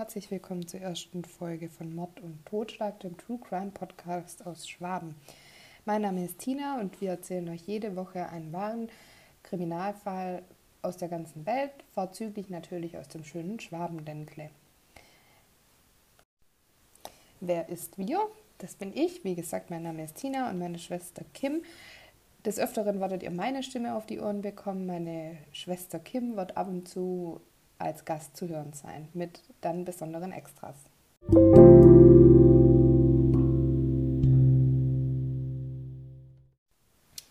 herzlich willkommen zur ersten Folge von Mord und Totschlag, dem True Crime Podcast aus Schwaben. Mein Name ist Tina und wir erzählen euch jede Woche einen wahren Kriminalfall aus der ganzen Welt, vorzüglich natürlich aus dem schönen Schwabenländle. Wer ist wir? Das bin ich. Wie gesagt, mein Name ist Tina und meine Schwester Kim. Des Öfteren werdet ihr meine Stimme auf die Ohren bekommen. Meine Schwester Kim wird ab und zu als Gast zu hören sein, mit dann besonderen Extras.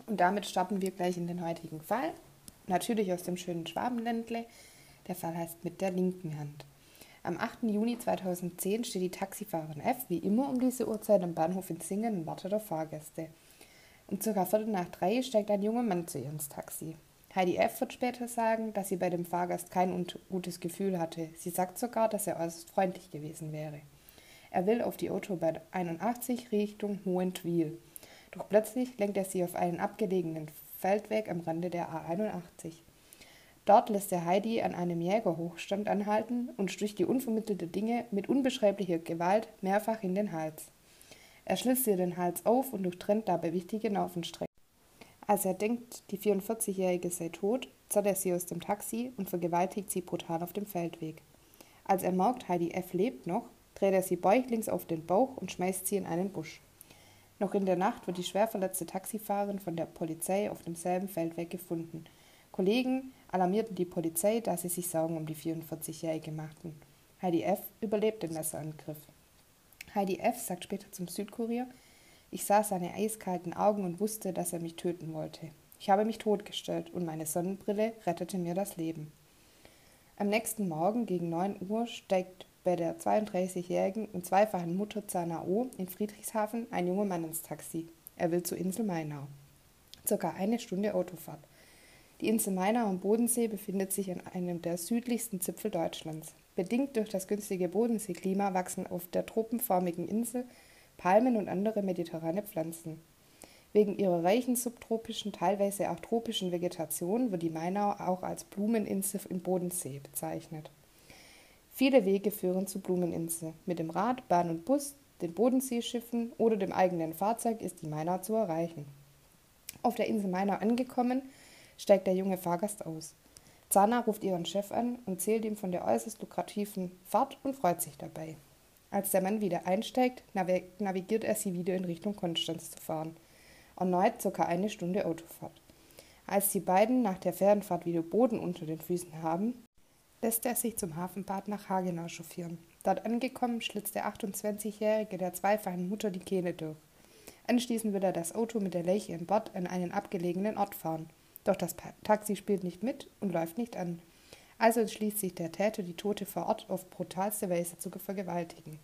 Und damit starten wir gleich in den heutigen Fall. Natürlich aus dem schönen Schwabenländle. Der Fall heißt mit der linken Hand. Am 8. Juni 2010 steht die Taxifahrerin F wie immer um diese Uhrzeit am Bahnhof in Singen und wartet auf Fahrgäste. Um ca. Viertel nach drei steigt ein junger Mann zu ihr ins Taxi. Heidi F. wird später sagen, dass sie bei dem Fahrgast kein gutes Gefühl hatte. Sie sagt sogar, dass er äußerst freundlich gewesen wäre. Er will auf die Autobahn 81 Richtung Hohentwiel. Doch plötzlich lenkt er sie auf einen abgelegenen Feldweg am Rande der A81. Dort lässt er Heidi an einem Jägerhochstand anhalten und sticht die unvermittelte Dinge mit unbeschreiblicher Gewalt mehrfach in den Hals. Er schlitzt ihr den Hals auf und durchtrennt dabei wichtige Nervenstränge. Als er denkt, die 44-Jährige sei tot, zerrt er sie aus dem Taxi und vergewaltigt sie brutal auf dem Feldweg. Als er merkt, Heidi F. lebt noch, dreht er sie bäuchlings auf den Bauch und schmeißt sie in einen Busch. Noch in der Nacht wird die schwer verletzte Taxifahrerin von der Polizei auf demselben Feldweg gefunden. Kollegen alarmierten die Polizei, da sie sich Sorgen um die 44-Jährige machten. Heidi F. überlebt den Messerangriff. Heidi F. sagt später zum Südkurier, ich sah seine eiskalten Augen und wusste, dass er mich töten wollte. Ich habe mich totgestellt und meine Sonnenbrille rettete mir das Leben. Am nächsten Morgen gegen 9 Uhr steigt bei der 32-jährigen und zweifachen Mutter Zana O in Friedrichshafen ein junger Mann ins Taxi. Er will zur Insel Mainau. Circa eine Stunde Autofahrt. Die Insel Mainau am Bodensee befindet sich an einem der südlichsten Zipfel Deutschlands. Bedingt durch das günstige Bodenseeklima wachsen auf der tropenförmigen Insel Palmen und andere mediterrane Pflanzen. Wegen ihrer reichen subtropischen, teilweise auch tropischen Vegetation wird die Mainau auch als Blumeninsel im Bodensee bezeichnet. Viele Wege führen zur Blumeninsel. Mit dem Rad, Bahn und Bus, den Bodenseeschiffen oder dem eigenen Fahrzeug ist die Mainau zu erreichen. Auf der Insel Mainau angekommen, steigt der junge Fahrgast aus. Zana ruft ihren Chef an und zählt ihm von der äußerst lukrativen Fahrt und freut sich dabei. Als der Mann wieder einsteigt, navigiert er sie wieder in Richtung Konstanz zu fahren. Erneut circa eine Stunde Autofahrt. Als die beiden nach der Fährenfahrt wieder Boden unter den Füßen haben, lässt er sich zum Hafenbad nach Hagenau chauffieren. Dort angekommen, schlitzt der 28-Jährige der zweifachen Mutter die Kehle durch. Anschließend wird er das Auto mit der Leiche in Bord an einen abgelegenen Ort fahren. Doch das Taxi spielt nicht mit und läuft nicht an. Also entschließt sich der Täter, die Tote vor Ort auf brutalste Weise zu vergewaltigen.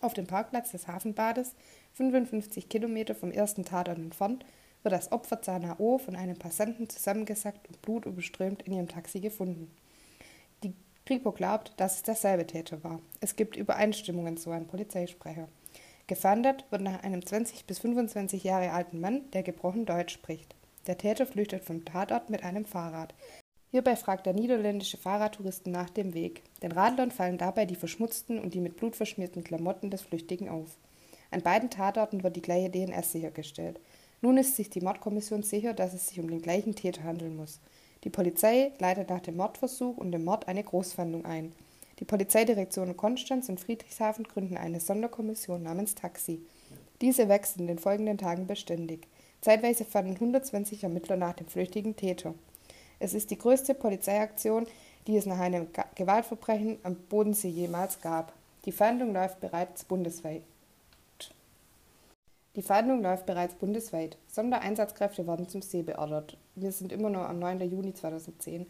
Auf dem Parkplatz des Hafenbades, 55 Kilometer vom ersten Tatort entfernt, wird das Opfer Zana O von einem Passanten zusammengesackt und blutüberströmt in ihrem Taxi gefunden. Die Kripo glaubt, dass es derselbe Täter war. Es gibt Übereinstimmungen, so ein Polizeisprecher. Gefahndet wird nach einem 20 bis 25 Jahre alten Mann, der gebrochen Deutsch spricht. Der Täter flüchtet vom Tatort mit einem Fahrrad. Hierbei fragt der niederländische Fahrradtouristen nach dem Weg. Den Radlern fallen dabei die verschmutzten und die mit Blut verschmierten Klamotten des Flüchtigen auf. An beiden Tatorten wird die gleiche DNS sichergestellt. Nun ist sich die Mordkommission sicher, dass es sich um den gleichen Täter handeln muss. Die Polizei leitet nach dem Mordversuch und dem Mord eine Großfahndung ein. Die Polizeidirektionen Konstanz und Friedrichshafen gründen eine Sonderkommission namens Taxi. Diese wächst in den folgenden Tagen beständig. Zeitweise fanden 120 Ermittler nach dem flüchtigen Täter. Es ist die größte Polizeiaktion, die es nach einem Gewaltverbrechen am Bodensee jemals gab. Die Fahndung läuft bereits bundesweit. Die Fahndung läuft bereits bundesweit. Sondereinsatzkräfte werden zum See beordert. Wir sind immer noch am 9. Juni 2010.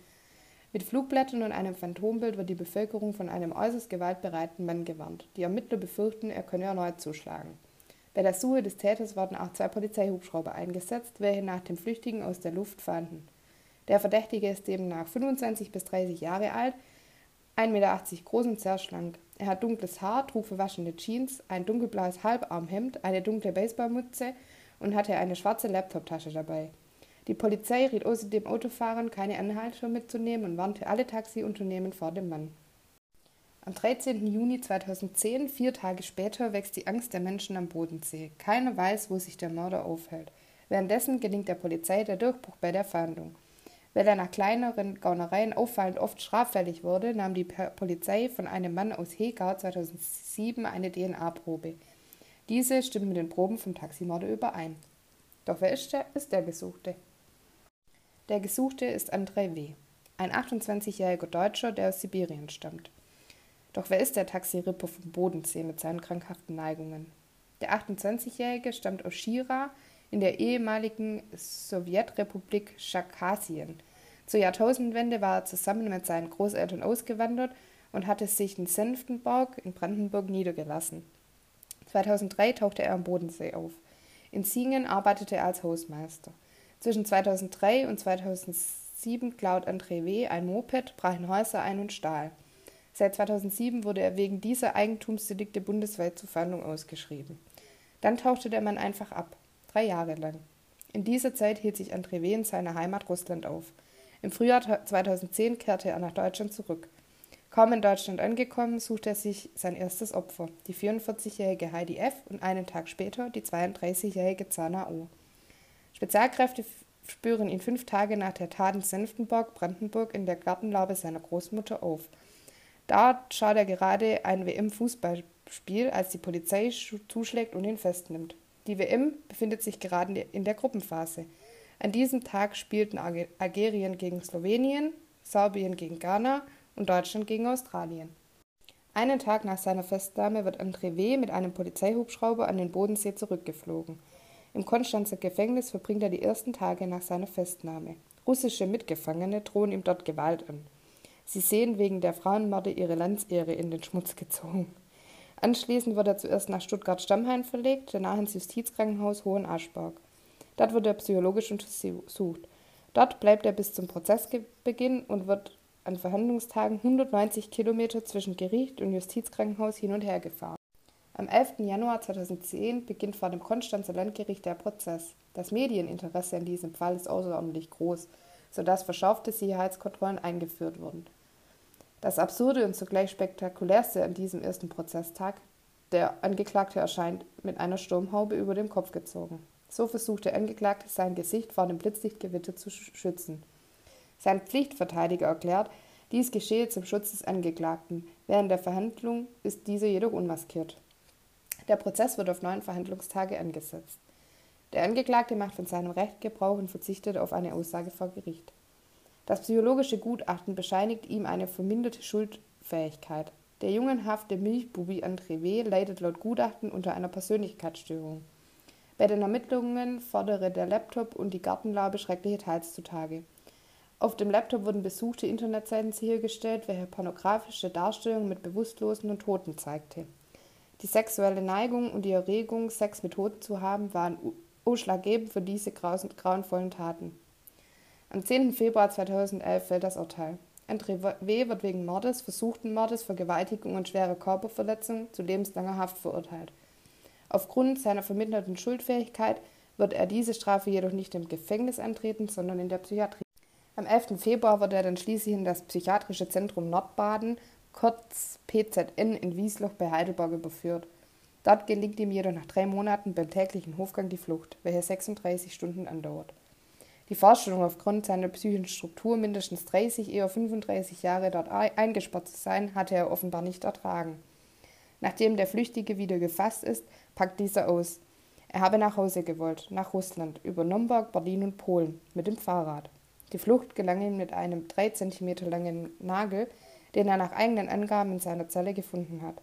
Mit Flugblättern und einem Phantombild wird die Bevölkerung von einem äußerst gewaltbereiten Mann gewarnt. Die Ermittler befürchten, er könne erneut zuschlagen. Bei der Suche des Täters werden auch zwei Polizeihubschrauber eingesetzt, welche nach dem Flüchtigen aus der Luft fahnden. Der Verdächtige ist demnach 25 bis 30 Jahre alt, 1,80 Meter groß und sehr schlank. Er hat dunkles Haar, trug verwaschene Jeans, ein dunkelblaues Halbarmhemd, eine dunkle Baseballmütze und hatte eine schwarze Laptoptasche dabei. Die Polizei riet außerdem Autofahrern, keine Anhalter mitzunehmen und warnte alle Taxiunternehmen vor dem Mann. Am 13. Juni 2010, vier Tage später, wächst die Angst der Menschen am Bodensee. Keiner weiß, wo sich der Mörder aufhält. Währenddessen gelingt der Polizei der Durchbruch bei der Fahndung. Weil er nach kleineren Gaunereien auffallend oft straffällig wurde, nahm die Polizei von einem Mann aus Hegau 2007 eine DNA-Probe. Diese stimmt mit den Proben vom Taximörder überein. Doch wer ist der, ist der Gesuchte? Der Gesuchte ist André W., ein 28-jähriger Deutscher, der aus Sibirien stammt. Doch wer ist der Taxiripper vom Bodensee mit seinen krankhaften Neigungen? Der 28-Jährige stammt aus Schira in der ehemaligen Sowjetrepublik Chakassien. Zur Jahrtausendwende war er zusammen mit seinen Großeltern ausgewandert und hatte sich in Senftenburg in Brandenburg niedergelassen. 2003 tauchte er am Bodensee auf. In Singen arbeitete er als Hausmeister. Zwischen 2003 und 2007 klaut André W. ein Moped, brach in Häuser ein und stahl. Seit 2007 wurde er wegen dieser Eigentumsdelikte bundesweit zur Fahndung ausgeschrieben. Dann tauchte der Mann einfach ab, drei Jahre lang. In dieser Zeit hielt sich André W. in seiner Heimat Russland auf. Im Frühjahr 2010 kehrte er nach Deutschland zurück. Kaum in Deutschland angekommen, suchte er sich sein erstes Opfer, die 44-jährige Heidi F. und einen Tag später die 32-jährige Zana O. Spezialkräfte spüren ihn fünf Tage nach der Tat in Senftenburg, Brandenburg, in der Gartenlaube seiner Großmutter auf – Dort schaut er gerade ein WM-Fußballspiel, als die Polizei zuschlägt und ihn festnimmt. Die WM befindet sich gerade in der Gruppenphase. An diesem Tag spielten Algerien gegen Slowenien, Serbien gegen Ghana und Deutschland gegen Australien. Einen Tag nach seiner Festnahme wird André W. mit einem Polizeihubschrauber an den Bodensee zurückgeflogen. Im Konstanzer Gefängnis verbringt er die ersten Tage nach seiner Festnahme. Russische Mitgefangene drohen ihm dort Gewalt an. Sie sehen wegen der Frauenmorde ihre Landsehre in den Schmutz gezogen. Anschließend wird er zuerst nach Stuttgart-Stammheim verlegt, danach ins Justizkrankenhaus Hohenaschberg. Dort wird er psychologisch untersucht. Dort bleibt er bis zum Prozessbeginn und wird an Verhandlungstagen 190 Kilometer zwischen Gericht und Justizkrankenhaus hin und her gefahren. Am 11. Januar 2010 beginnt vor dem Konstanzer Landgericht der Prozess. Das Medieninteresse an diesem Fall ist außerordentlich groß sodass verschärfte Sicherheitskontrollen eingeführt wurden. Das Absurde und zugleich spektakulärste an diesem ersten Prozesstag, der Angeklagte erscheint mit einer Sturmhaube über dem Kopf gezogen. So versucht der Angeklagte sein Gesicht vor dem Blitzlichtgewitter zu schützen. Sein Pflichtverteidiger erklärt, dies geschehe zum Schutz des Angeklagten. Während der Verhandlung ist dieser jedoch unmaskiert. Der Prozess wird auf neun Verhandlungstage angesetzt. Der Angeklagte macht von seinem Recht Gebrauch und verzichtet auf eine Aussage vor Gericht. Das psychologische Gutachten bescheinigt ihm eine verminderte Schuldfähigkeit. Der jungenhafte Milchbubi André W. leidet laut Gutachten unter einer Persönlichkeitsstörung. Bei den Ermittlungen fordere der Laptop und die Gartenlaube schreckliche Teils zutage. Auf dem Laptop wurden besuchte Internetseiten sichergestellt, welche pornografische Darstellungen mit Bewusstlosen und Toten zeigte. Die sexuelle Neigung und die Erregung, Sex mit Toten zu haben, waren ausschlaggebend für diese grauenvollen Taten. Am 10. Februar 2011 fällt das Urteil. André W. wird wegen Mordes, versuchten Mordes, Vergewaltigung und schwerer Körperverletzung zu lebenslanger Haft verurteilt. Aufgrund seiner verminderten Schuldfähigkeit wird er diese Strafe jedoch nicht im Gefängnis antreten, sondern in der Psychiatrie. Am 11. Februar wird er dann schließlich in das Psychiatrische Zentrum Nordbaden, kurz PZN, in Wiesloch bei Heidelberg überführt. Dort gelingt ihm jedoch nach drei Monaten beim täglichen Hofgang die Flucht, welche 36 Stunden andauert. Die Vorstellung, aufgrund seiner psychischen Struktur mindestens 30, eher 35 Jahre dort eingesperrt zu sein, hatte er offenbar nicht ertragen. Nachdem der Flüchtige wieder gefasst ist, packt dieser aus. Er habe nach Hause gewollt, nach Russland, über Nürnberg, Berlin und Polen, mit dem Fahrrad. Die Flucht gelang ihm mit einem drei Zentimeter langen Nagel, den er nach eigenen Angaben in seiner Zelle gefunden hat.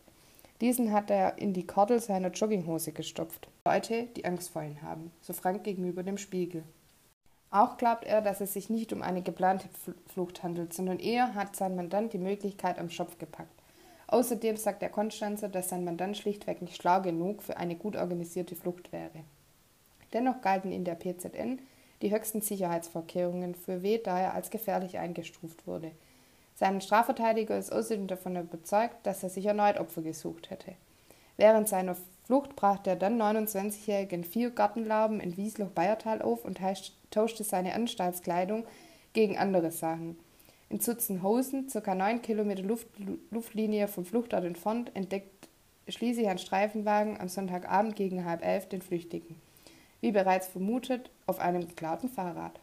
Diesen hat er in die Kordel seiner Jogginghose gestopft. Leute, die Angst vor ihm haben, so Frank gegenüber dem Spiegel. Auch glaubt er, dass es sich nicht um eine geplante Flucht handelt, sondern eher hat sein Mandant die Möglichkeit am Schopf gepackt. Außerdem sagt der Konstanzer, dass sein Mandant schlichtweg nicht schlau genug für eine gut organisierte Flucht wäre. Dennoch galten in der PZN die höchsten Sicherheitsvorkehrungen für W, da er als gefährlich eingestuft wurde – sein Strafverteidiger ist außerdem davon überzeugt, dass er sich erneut Opfer gesucht hätte. Während seiner Flucht brach der dann 29-Jährige in vier Gartenlauben in Wiesloch-Bayertal auf und tauschte seine Anstaltskleidung gegen andere Sachen. In Zutzenhausen, ca. 9 Kilometer Luft, Luftlinie vom Fluchtort entfernt, entdeckt schließlich ein Streifenwagen am Sonntagabend gegen halb elf den Flüchtigen. Wie bereits vermutet, auf einem geklauten Fahrrad.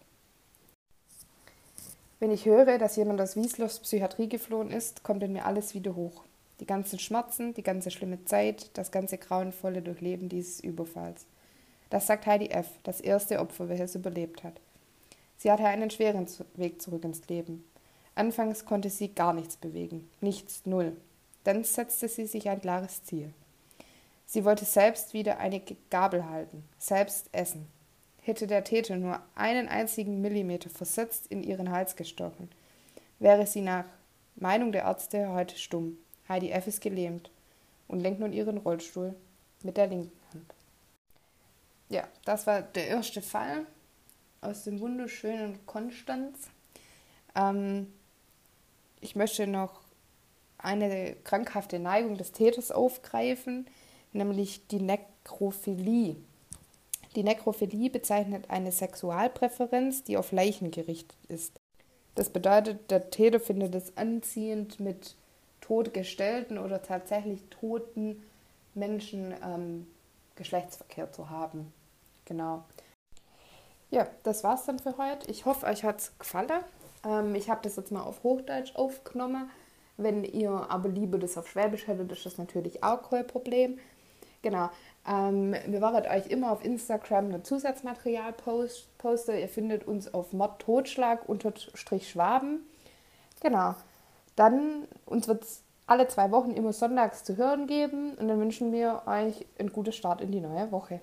Wenn ich höre, dass jemand aus Wieslows Psychiatrie geflohen ist, kommt in mir alles wieder hoch. Die ganzen Schmerzen, die ganze schlimme Zeit, das ganze grauenvolle Durchleben dieses Überfalls. Das sagt Heidi F., das erste Opfer, welches überlebt hat. Sie hatte einen schweren Weg zurück ins Leben. Anfangs konnte sie gar nichts bewegen, nichts, null. Dann setzte sie sich ein klares Ziel. Sie wollte selbst wieder eine Gabel halten, selbst essen. Hätte der Täter nur einen einzigen Millimeter versetzt in ihren Hals gestochen, wäre sie nach Meinung der Ärzte heute stumm. Heidi F. ist gelähmt und lenkt nun ihren Rollstuhl mit der linken. Ja, das war der erste Fall aus dem wunderschönen Konstanz. Ähm, ich möchte noch eine krankhafte Neigung des Täters aufgreifen, nämlich die Nekrophilie. Die Nekrophilie bezeichnet eine Sexualpräferenz, die auf Leichen gerichtet ist. Das bedeutet, der Täter findet es anziehend, mit totgestellten oder tatsächlich toten Menschen ähm, Geschlechtsverkehr zu haben. Genau. Ja, das war's dann für heute. Ich hoffe, euch hat's gefallen. Ähm, ich habe das jetzt mal auf Hochdeutsch aufgenommen. Wenn ihr aber lieber das auf Schwäbisch hättet, ist das natürlich auch kein Problem. Genau. Ähm, wir werden euch immer auf Instagram ein Zusatzmaterial post, posten. Ihr findet uns auf Mod Totschlag unterstrich Schwaben. Genau. Dann uns wird es alle zwei Wochen immer sonntags zu hören geben und dann wünschen wir euch einen guten Start in die neue Woche.